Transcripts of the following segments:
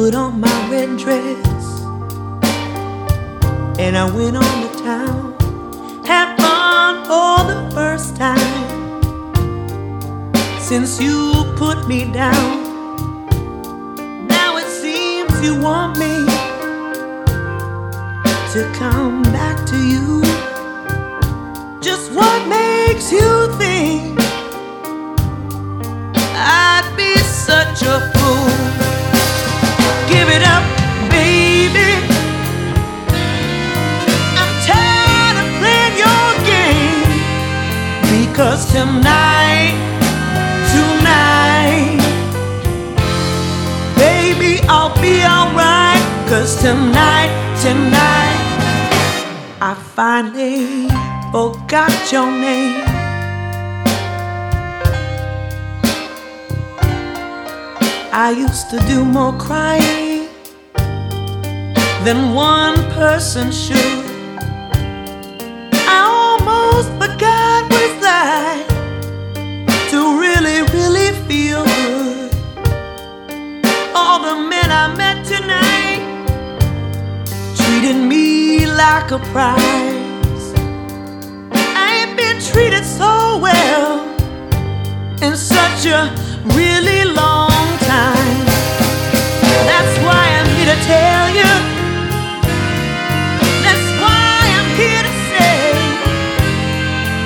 put on my red dress and I went on to town. Had fun for the first time since you put me down. Now it seems you want me to come back to you. Just what tonight, tonight, baby, I'll be alright. Cause tonight, tonight, I finally forgot your name. I used to do more crying than one person should. Treated me like a prize. I ain't been treated so well in such a really long time. That's why I'm here to tell you. That's why I'm here to say.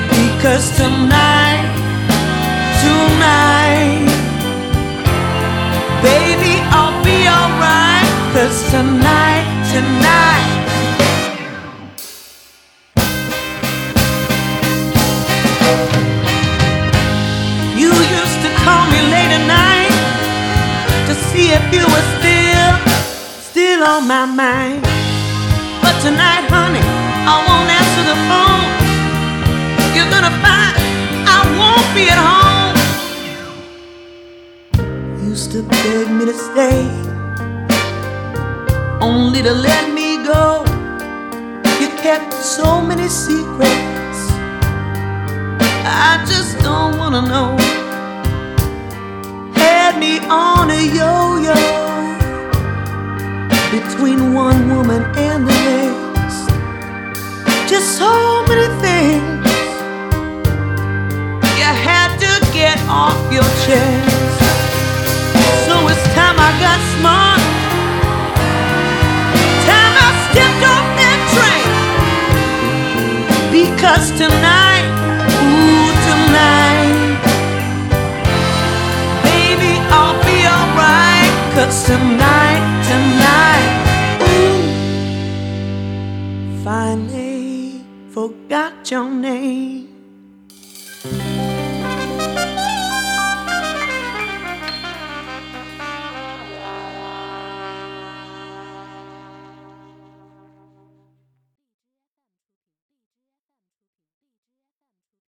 Because tonight, tonight, baby, I'll be alright. Cause tonight. On my mind. But tonight, honey, I won't answer the phone. You're gonna find I won't be at home. Used to beg me to stay, only to let me go. You kept so many secrets. I just don't wanna know. Had me on a yo-yo between one woman and the next. Just so many things you had to get off your chest. So it's time I got smart. Time I stepped off that train. Because tonight, ooh, tonight, baby, I'll be alright. Cause tonight. your name.